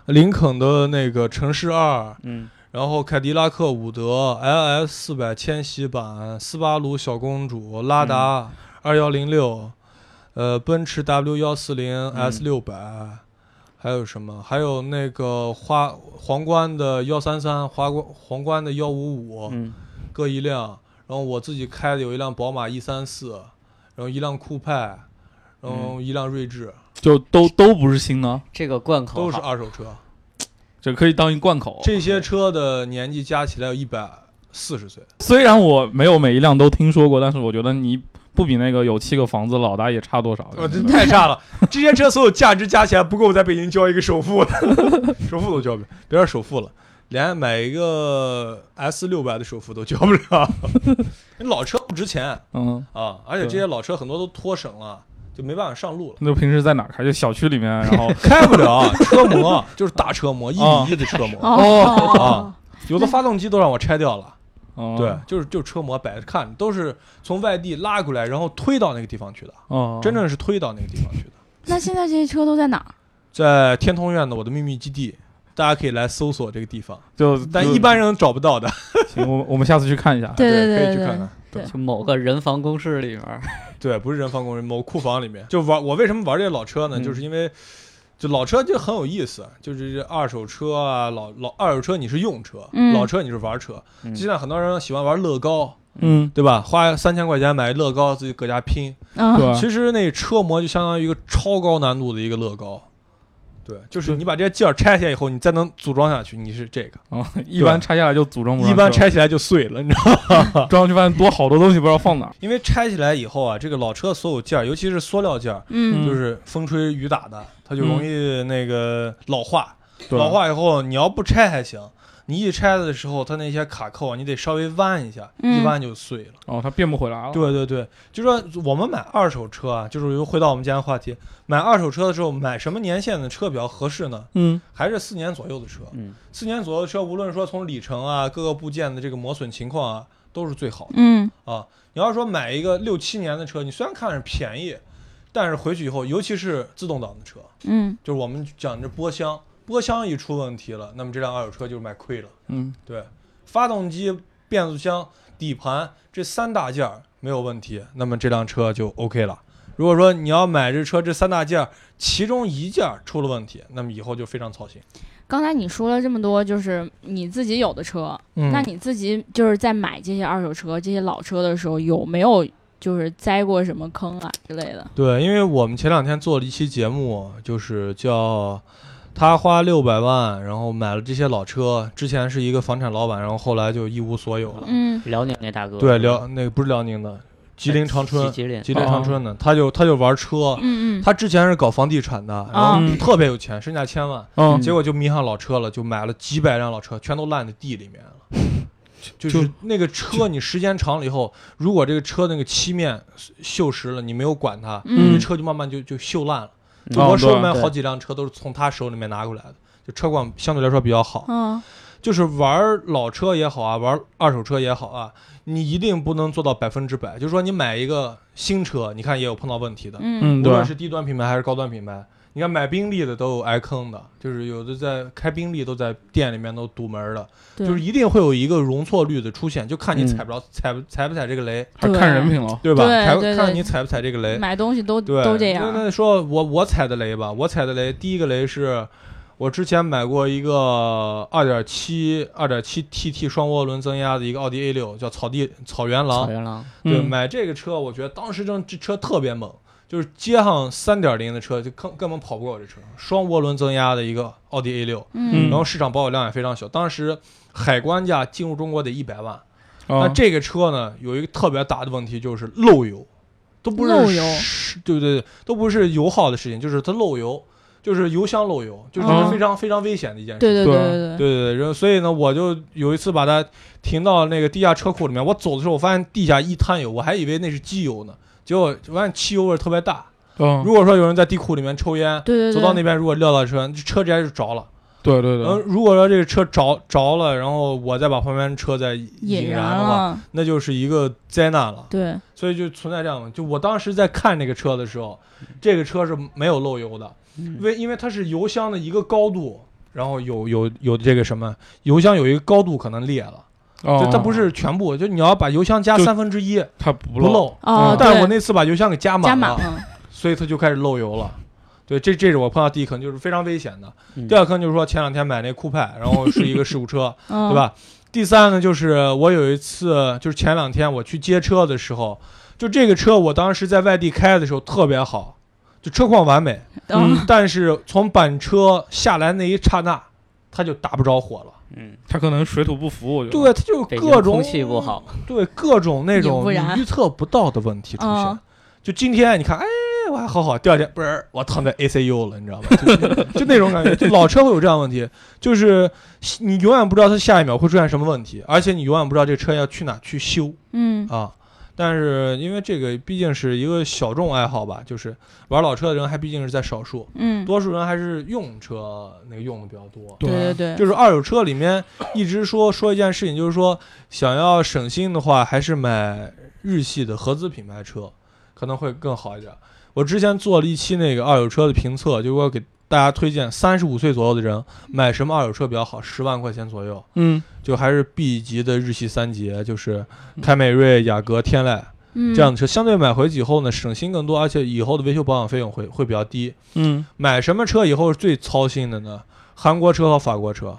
林肯的那个城市二，
嗯
然后凯迪拉克伍德 LS 四百千禧版，斯巴鲁小公主，拉达二幺零六，呃，奔驰 W 幺四零 S 六百。还有什么？还有那个花皇冠的幺三三，皇冠皇冠的幺五五，
嗯
各一辆。然后我自己开的有一辆宝马 E 三四，然后一辆酷派，然后一辆锐志，
就都都不是新的，
这个贯口
都是
好
二手车。
这可以当一贯口。
这些车的年纪加起来有一百四十岁。
虽然我没有每一辆都听说过，但是我觉得你不比那个有七个房子老大爷差多少。
我这太差了！这些车所有价值加起来不够我在北京交一个首付的，首付都交不了，别说首付了，连买一个 S 六百的首付都交不了。老车不值钱
嗯，
啊，而且这些老车很多都脱省了，就没办法上路了。
那平时在哪儿开？就小区里面，然后
开不了，车模就是大车模，一
哦
比一的车模，
哦
啊有的发动机都让我拆掉了。
哦
对，就是就是车模摆着看，都是从外地拉过来，然后推到那个地方去的，
哦，
真正是推到那个地方去的。
那现在这些车都在哪儿？
在天通苑的我的秘密基地，大家可以来搜索这个地方，
就就
但一般人找不到的。
行，我我们下次去看一下。
对
对
对对
可以去看看
对，
就某个人防工事里面，
对，不是人防工人，某库房里面就玩。我为什么玩这些老车呢？
嗯
就是因为就老车就很有意思，就是这二手车啊，老老二手车你是用车，
嗯
老车你是玩车。
嗯
就像很多人喜欢玩乐高，
嗯，
对吧？花三千块钱买乐高，自己搁家拼。
嗯
对吧？
其实那车模就相当于一个超高难度的一个乐高，对，就是你把这些件儿拆下来以后，你再能组装下去，你是这个。
啊，一般拆下来就组装不上
一般拆起来就碎了，你知道吗？
装上去发现多好多东西不知道放哪儿。
因为拆起来以后啊，这个老车所有件儿，尤其是塑料件儿，
嗯
就是风吹雨打的，它就容易那个老化。
对
老化以后，你要不拆还行，你一拆的时候，它那些卡扣啊，你得稍微弯一下，
嗯
一弯就碎了。
哦，它变不回来了。
对对对，就说我们买二手车啊，就是又回到我们今天的话题，买二手车的时候，买什么年限的车比较合适呢？
嗯，
还是四年左右的车。
嗯，
四年左右的车，无论说从里程啊、各个部件的这个磨损情况啊，都是最好的
嗯
啊。你要说买一个六七年的车，你虽然看着便宜，但是回去以后，尤其是自动挡的车，
嗯
就是我们讲这波箱，波箱一出问题了，那么这辆二手车就卖亏了。
嗯，
对，发动机、变速箱、底盘这三大件儿没有问题，那么这辆车就 OK 了。如果说你要买这车这三大件儿，其中一件儿出了问题，那么以后就非常操心。
刚才你说了这么多，就是你自己有的车，
嗯
那你自己就是在买这些二手车、这些老车的时候，有没有就是栽过什么坑啊之类的？
对，因为我们前两天做了一期节目，就是叫他花六百万，然后买了这些老车。之前是一个房产老板，然后后来就一无所有了。
嗯
辽宁那大哥，
对，辽那个不是辽宁的，吉林长春，
吉林，
吉林长春的，他就他就玩车。
嗯嗯，
他之前是搞房地产的，然后
嗯
特别有钱，身价千万，
嗯，
结果就迷上老车了，就买了几百辆老车，全都烂在地里面了。就
就是
那个车，你时间长了以后，如果这个车那个漆面锈蚀了，你没有管它，
嗯
这车就慢慢就就锈烂了。就
哦
我手里面好几辆车都是从他手里面拿过来的，就车况相对来说比较好。
嗯
就是玩老车也好啊，玩二手车也好啊，你一定不能做到百分之百。就是说，你买一个新车，你看也有碰到问题的，
嗯
无论是低端品牌还是高端品牌。你看买宾利的都有挨坑的，就是有的在开宾利都在店里面都堵门的，就是一定会有一个容错率的出现，就看你
嗯
踩不着、踩不踩不踩这个雷，
还看人品了。
对吧？踩
对对对
看你踩不踩这个雷。
买东西都
对，
都这样。
那那说我我踩的雷吧，我踩的雷，第一个雷是我之前买过一个二点七二点七 TT 双涡轮增压的一个奥迪 A 六，叫草地草原狼。
草原狼，
对，
嗯
买这个车，我觉得当时这这车特别猛，就是街上三点零的车就根根本跑不过我这车双涡轮增压的一个奥迪 a 六。然后市场保有量也非常小当时海关价进入中国得一百万。那这个车呢有一个特别大的问题就是漏油都不是对不对都不是油耗的事情就是它漏油就是油箱漏油就是非常非常危险的一件事
情。对
对
对
然后所以呢我就有一次把它停到那个地下车库里面我走的时候我发现地下一滩油我还以为那是机油呢。结果我发现汽油味特别大。
嗯，
如果说有人在地库里面抽烟，
对对对，
走到那边如果撂到车，车直接就着了。
对对
然后
对，
如果说这个车着着了，然后我再把旁边车再
引
燃的话，那就是一个灾难了。
对，
所以就存在这样的，就我当时在看这个车的时候，这个车是没有漏油的，为因为它是油箱的一个高度，然后有有有这个什么，油箱有一个高度可能裂了，它不是全部，就你要把油箱加
就
三分之一
它不
不漏，
哦，对
但是我那次把油箱给加满了，
加满了，
所以它就开始漏油了。对，这这是我碰到第一坑，就是非常危险的。
嗯
第二坑就是说前两天买那酷派，然后是一个事故车，
嗯，
对？吧？第三呢，就是我有一次，就是前两天我去接车的时候，就这个车我当时在外地开的时候特别好，就车况完美，
嗯，
但是从板车下来那一刹那，它就打不着火了。
嗯，
它可能水土不服，我觉得。
对，它就各种
空气不好，
对各种那种你预测不到的问题出现。
嗯
就今天你看，哎，我还好好，第二天不是我躺在 ACU 了，你知道吗？就就那种感觉，就老车会有这样的问题，就是你永远不知道它下一秒会出现什么问题，而且你永远不知道这车要去哪去修
嗯
啊。但是因为这个毕竟是一个小众爱好吧，就是玩老车的人还毕竟是在少数，
嗯，
多数人还是用车那个用的比较多。
对对对，
就是二手车里面一直说说一件事情，就是说想要省心的话，还是买日系的合资品牌车，可能会更好一点。我之前做了一期那个二手车的评测，就是我给大家推荐三十五岁左右的人买什么二手车比较好，十万块钱左右，
嗯，
就还是 B 级的日系三杰，就是凯美瑞、雅阁、天籁
嗯。
这样的车，相对买回去以后呢，省心更多，而且以后的维修保养费用会会比较低。
嗯，
买什么车以后是最操心的呢？韩国车和法国车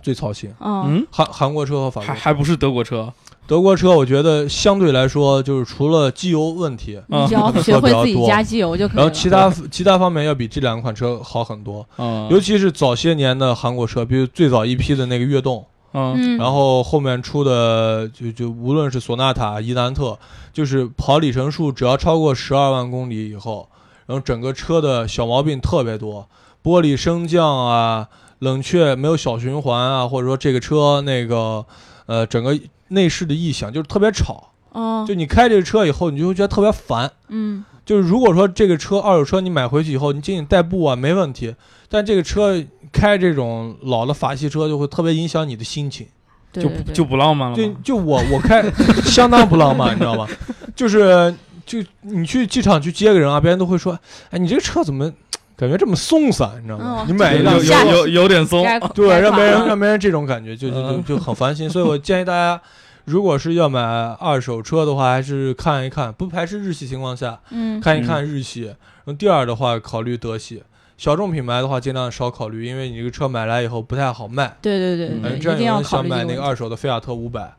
最操心。
嗯
嗯，
韩韩国车和法国车。
还还不是德国车，
德国车我觉得相对来说就是除了机油问题，
你只要学会自己加机油就可以了。
然后其他其他方面要比这两款车好很多，
嗯，
尤其是早些年的韩国车，比如最早一批的那个悦动，
嗯。
嗯，
然后后面出的就就无论是索纳塔、伊兰特，就是跑里程数只要超过十二万公里以后，然后整个车的小毛病特别多，玻璃升降啊、冷却没有小循环啊，或者说这个车那个呃整个内饰的异响就是特别吵，
哦，
就你开这个车以后，你就会觉得特别烦。
嗯
就是如果说这个车二手车你买回去以后，你仅仅代步啊没问题，但这个车开这种老的法系车就会特别影响你的心情。
就
对对对
就不浪漫了
就。就我我开 相当不浪漫，你知道吗？就是就你去机场去接个人啊，别人都会说，哎，你这个车怎么感觉这么松散，你知道吗？
嗯
你买一辆
有有有有点松，
对，让别人让别人这种感觉就就就
嗯
就很烦心，所以我建议大家。如果是要买二手车的话，还是看一看，不排斥日系情况下
嗯
看一看日系。然后第二的话，考虑德系。小众品牌的话，尽量少考虑，因为你这个车买来以后不太好卖。
对对对
嗯
这样
一定要考
有人想买那个二手的菲亚特五百，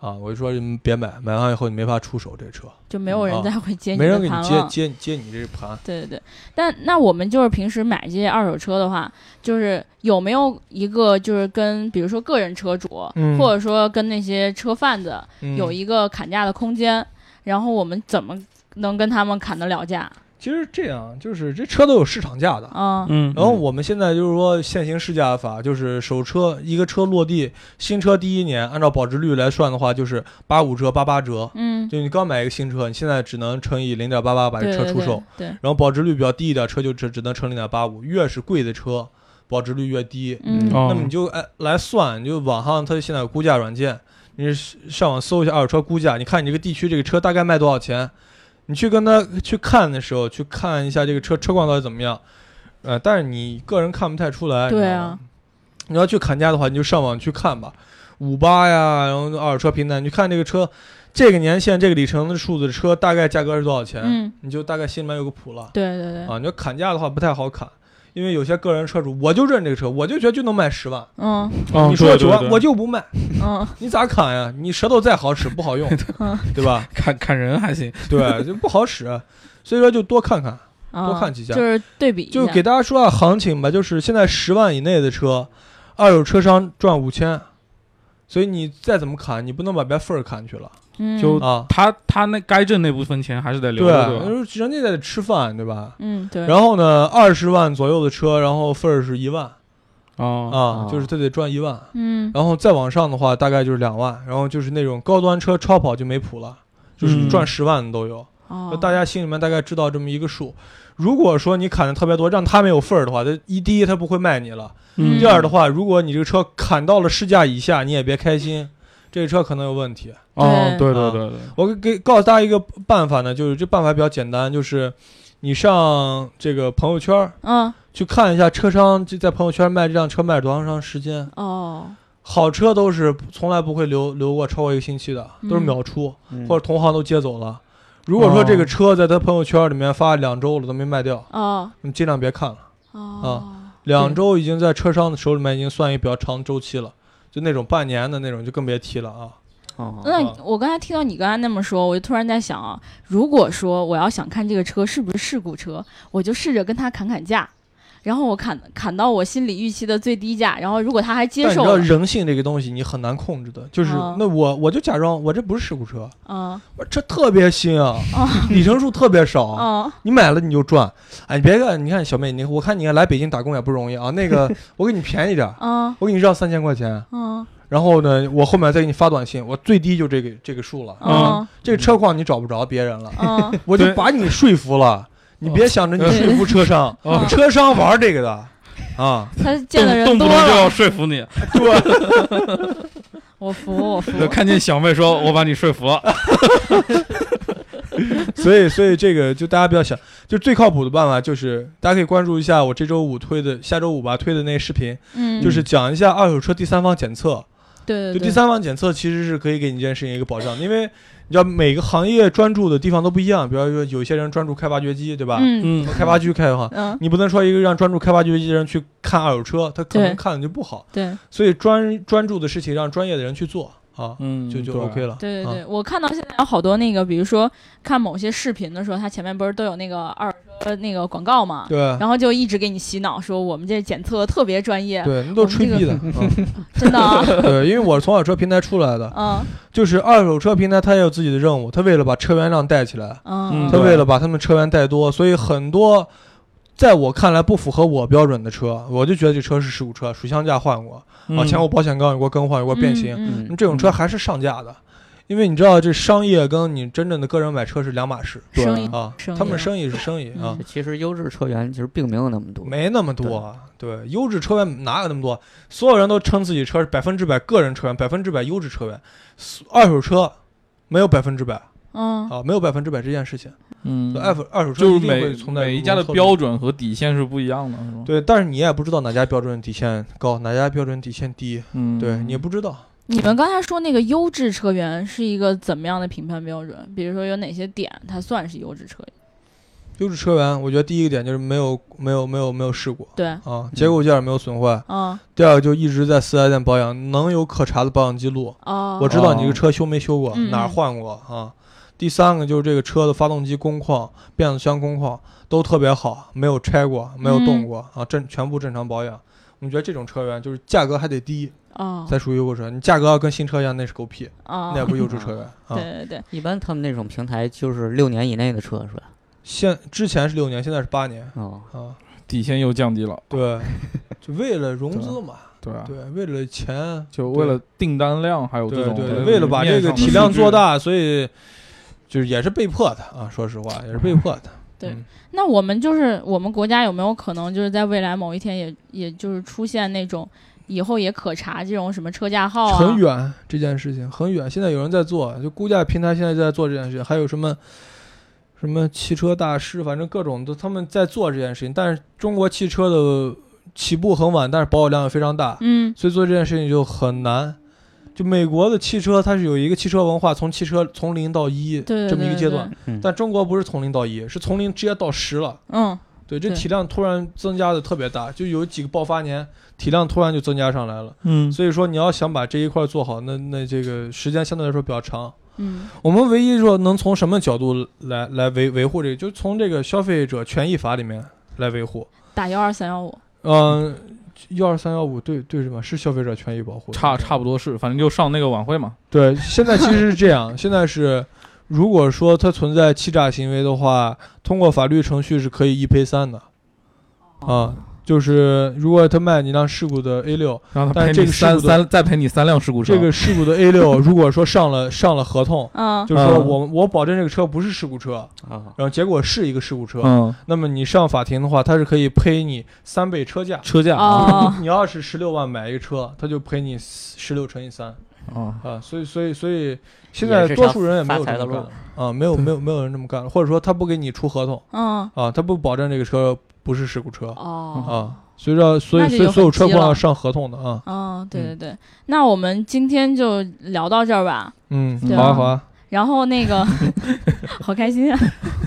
啊，我就说你们别买，买完以后你没法出手这车，
就没有人
啊
再会接
没
的
人给你接
盘了。
接接你这盘。
对对对，但那我们就是平时买这些二手车的话，就是有没有一个就是跟比如说个人车主，
嗯
或者说跟那些车贩子
嗯
有一个砍价的空间，然后我们怎么能跟他们砍得了价？
其实这样，就是这车都有市场价的。
啊，
嗯，
然后我们现在就是说现行市价法，就是首车一个车落地，新车第一年按照保值率来算的话，就是八五折、八八折。
嗯，
就你刚买一个新车，你现在只能乘以零点八八把这车出售，
对，
然后保值率比较低一点，车就只只能乘零点八五，越是贵的车，保值率越低。
嗯。
哦
那么你就哎来算，你就网上它现在有估价软件，你上网搜一下二手车估价，你看你这个地区这个车大概卖多少钱，你去跟他去看的时候，去看一下这个车车况到底怎么样，呃，但是你个人看不太出来，
对啊，
你要去砍价的话，你就上网去看吧，五八呀，然后二手车平台，你去看这个车，这个年限、这个里程的数字车大概价格是多少钱，
嗯，
你就大概心里面有个谱了。
对对对，
啊，你要砍价的话不太好砍，因为有些个人车主，我就认这个车，我就觉得就能卖十万，
嗯。
哦
你说九万我就不卖，
嗯。
你咋砍呀？你舌头再好使不好用，
嗯
对吧？
砍砍人还行，
对，就不好使，所以说就多看看，
啊，
多看几家。
就是对比，
就给大家说下行情吧，就是现在十万以内的车，二手车商赚五千，所以你再怎么砍，你不能把别份儿砍去了
嗯
就
啊。
他他那该挣那部分钱还是得留，着，对吧？
人家得吃饭，对吧？
嗯对，
然后呢，二十万左右的车，然后份儿是一万
哦，
啊，就是他得赚一万。
嗯
然后再往上的话，大概就是两万，然后就是那种高端车超跑就没谱了，就是
嗯
赚十万的都有。
哦
就，大家心里面大概知道这么一个数。如果说你砍的特别多，让他没有份儿的话，他一第一他不会卖你了，
嗯
第二的话，如果你这个车砍到了市价以下，你也别开心，这个车可能有问题。
哦，对。
啊
对对对，
我给给告诉大家一个办法呢，就是这办法比较简单，就是你上这个朋友圈儿
嗯。
去看一下车商就在朋友圈卖这辆车卖了多长时间。
哦，
好车都是从来不会留留过超过一个星期的，都是
嗯
秒出，
嗯。
或者同行都接走了。如果说这个车在他朋友圈里面发两周了都没卖掉，
哦。
你尽量别看了。
哦，
两周已经在车商的手里面已经算一个比较长周期了，就那种半年的那种就更别提了啊。
哦。
那我刚才听到你刚才那么说，我就突然在想啊，如果说我要想看这个车是不是事故车，我就试着跟他砍砍价，然后我砍砍到我心里预期的最低价，然后如果他还接
受你知道人性这个东西你很难控制的，就是
啊
那我我就假装我这不是事故车，
嗯
我这特别新啊，
哦
里程数特别少，
嗯
你买了你就赚。哎，你别看，你看小妹，你我看你来北京打工也不容易啊。那个 我给你便宜点啊，
嗯
我给你让三千块钱，
嗯
然后呢，我后面再给你发短信，我最低就这个这个数了。
嗯
这个车况你找不着别人了，
嗯
我就把你说服了。你别想着你说服车商，
哦
车商玩这个的啊。
他见的人
动不动就要，说服你，对
我服我服，
看见小妹说我把你说服了，
所以，所以这个就大家不要想，就最靠谱的办法就是大家可以关注一下我这周五推的，下周五吧推的那个视频，
嗯，
就是讲一下二手车第三方检测。
对对对，
就第三方检测其实是可以给你这件事情一个保障，因为你知道每个行业专注的地方都不一样，比方说有些人专注开挖掘机，对吧？
嗯。
嗯，
开发区开的话，
嗯。
你不能说一个让专注开挖掘机的人去看二手车，他可能看的就不好。
对，
所以专专注的事情让专业的人去做啊，
嗯，
就就
对。
OK 了。啊
对对对，我看到现在有好多那个，比如说看某些视频的时候，它前面不是都有那个二手车那个广告嘛，
对。
然后就一直给你洗脑，说我们这检测特别专业，
对，那都是吹逼的。嗯。
真的啊，
对，因为我是从二手车平台出来的，
嗯。
就是二手车平台它也有自己的任务，它为了把车源量带起来，
嗯。
它为了把他们车源带多，所以很多在我看来不符合我标准的车，我就觉得这车是事故车，水箱架换过，啊，前后保险杠有过更换，有过变形，这种车还是上架的。因为你知道，这商业跟你真正的个人买车是两码事。
对。
啊
生，意
他们生意是生意啊。
嗯，
其实优质车源其实并没有那么多。
没那么多啊。对，优质车源哪有那么多？所有人都称自己车是百分之百个人车源，百分之百优质车源，二手车没有百分之百
嗯
啊，没有百分之百这件事情。
嗯，
二手二手车
就是每每一家的标准和底线是不一样的，是吧？
对，但是你也不知道哪家标准底线高，哪家标准底线低，
嗯，
对你也不知道。
你们刚才说那个优质车源是一个怎么样的评判标准？比如说有哪些点它算是优质车源？
优质车源，我觉得第一个点就是没有没有没有没有事故
对，
啊，结构件没有损坏。
啊
第二个就一直在四 S 店保养，能有可查的保养记录。
哦，
我知道你这个车修没修过，
嗯
哪儿换过啊？第三个就是这个车的发动机工况、变速箱工况都特别好，没有拆过，没有动过、啊，正全部正常保养。我们觉得这种车源就是价格还得低，
哦
才属于优质车。你价格要跟新车一样，那是狗屁，
哦，
那也不优质车源 啊。
对对对，
一般他们那种平台就是六年以内的车是吧？
现之前是六年，现在是八年
哦，
啊。
底线又降低了，
对，就为了融资嘛，
对啊，
对，为了钱，
就为了订单量，还有这种
对对对，
呃
为了把这个体量做，大，所以就是也是被迫的啊。说实话，也是被迫的。
对
嗯
那我们就是我们国家有没有可能就是在未来某一天也也就是出现那种以后也可查这种什么车架号啊？
很远这件事情很远，现在有人在做，就估价平台现在在做这件事情，还有什么什么汽车大师，反正各种都他们在做这件事情。但是中国汽车的起步很晚，但是保有量也非常大，
嗯
所以做这件事情就很难。就美国的汽车，它是有一个汽车文化，从汽车从零到一这么一个阶段，
嗯，
但中国不是从零到一，是从零直接到十了。
嗯
对，这体量突然增加的特别大，就有几个爆发年，体量突然就增加上来了。
嗯，
所以说你要想把这一块做好，那那这个时间相对来说比较长。
嗯
我们唯一说能从什么角度来来维维护这个，就从这个消费者权益法里面来维护。
打幺二三幺五，
嗯，幺二三幺五对对什么？是消费者权益保护，
差差不多是，反正就上那个晚会嘛，
对，现在其实是这样，现在是如果说它存在欺诈行为的话，通过法律程序是可以一赔三的。啊，就是如果他卖你一辆事故的 A 六，
然后他
但
赔你三
是这个事故的
三再赔你三辆事故车，
这个事故的 A 六 如果说上了上了合同，
嗯。
就是说
嗯。
我我保证这个车不是事故车，
啊，
然后结果是一个事故车，
嗯。
那么你上法庭的话，他是可以赔你三倍车价。
车价。
啊
你要是十六万买一个车，他就赔你十六乘以三。
啊，
啊，所以所以所以现在多数人也没有这么干
路。
啊，没有没有没有人这么干，或者说他不给你出合同
嗯。
啊，他不保证这个车不是事故车。
哦。
啊，所以说所以所以所有车况要上合同的啊，
哦，对对对，那我们今天就聊到这儿吧。
嗯，好啊好啊，
然后那个，好开心啊！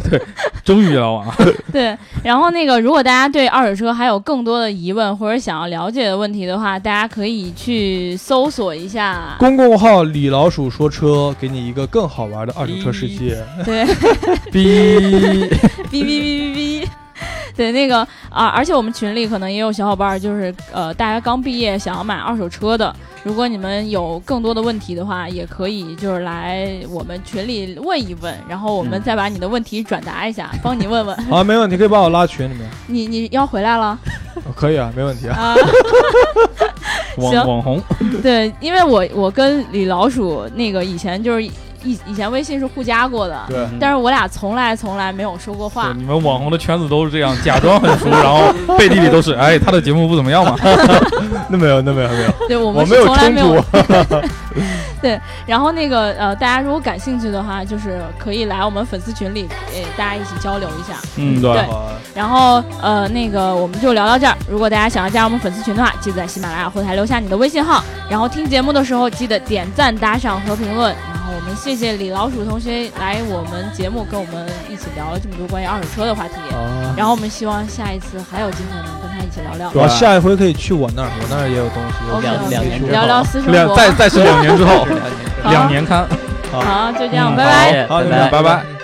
对终于聊完了，
对，然后那个，如果大家对二手车还有更多的疑问或者想要了解的问题的话，大家可以去搜索一下。
公共号李老鼠说车，给你一个更好玩的二手车世界。
对，
哔，
哔哔哔哔哔。对，那个啊，而且我们群里可能也有小伙伴儿，就是呃，大家刚毕业想要买二手车的。如果你们有更多的问题的话，也可以就是来我们群里问一问，然后我们
嗯
再把你的问题转达一下，帮你问问。
好，没问题，可以把我拉群里面。
你你要回来了
哦可以啊，没问题啊。
啊？
网红，
对，因为我我跟李老鼠那个以前就是以以前微信是互加过的，
对，
嗯
但是我俩从来从来没有说过话。
你们网红的圈子都是这样，假装很熟，然后背地里都是，哎，他的节目不怎么样嘛，
那没有，那没有，没有，
对，我
我
们从来没有
对。
然后那个呃，大家如果感兴趣的话，就是可以来我们粉丝群里，呃，大家一起交流一下。
嗯，
对然后呃，那个我们就聊到这儿。如果大家想要加入我们粉丝群的话，记得在喜马拉雅后台留下你的微信号，然后听节目的时候记得点赞、打赏和评论。我们谢谢李老鼠同学来我们节目跟我们一起聊了这么多关于二手车的话题。
啊
然后我们希望下一次还有机会能跟他一起聊聊。
对
我下一回可以去我那儿，我那儿也有东西。我
OK，
两两年之后
聊聊私生
两
活。
再再是两年之后，
两年
刊。
好，就这样，
嗯
拜拜。
好，就这
拜
样，
拜拜。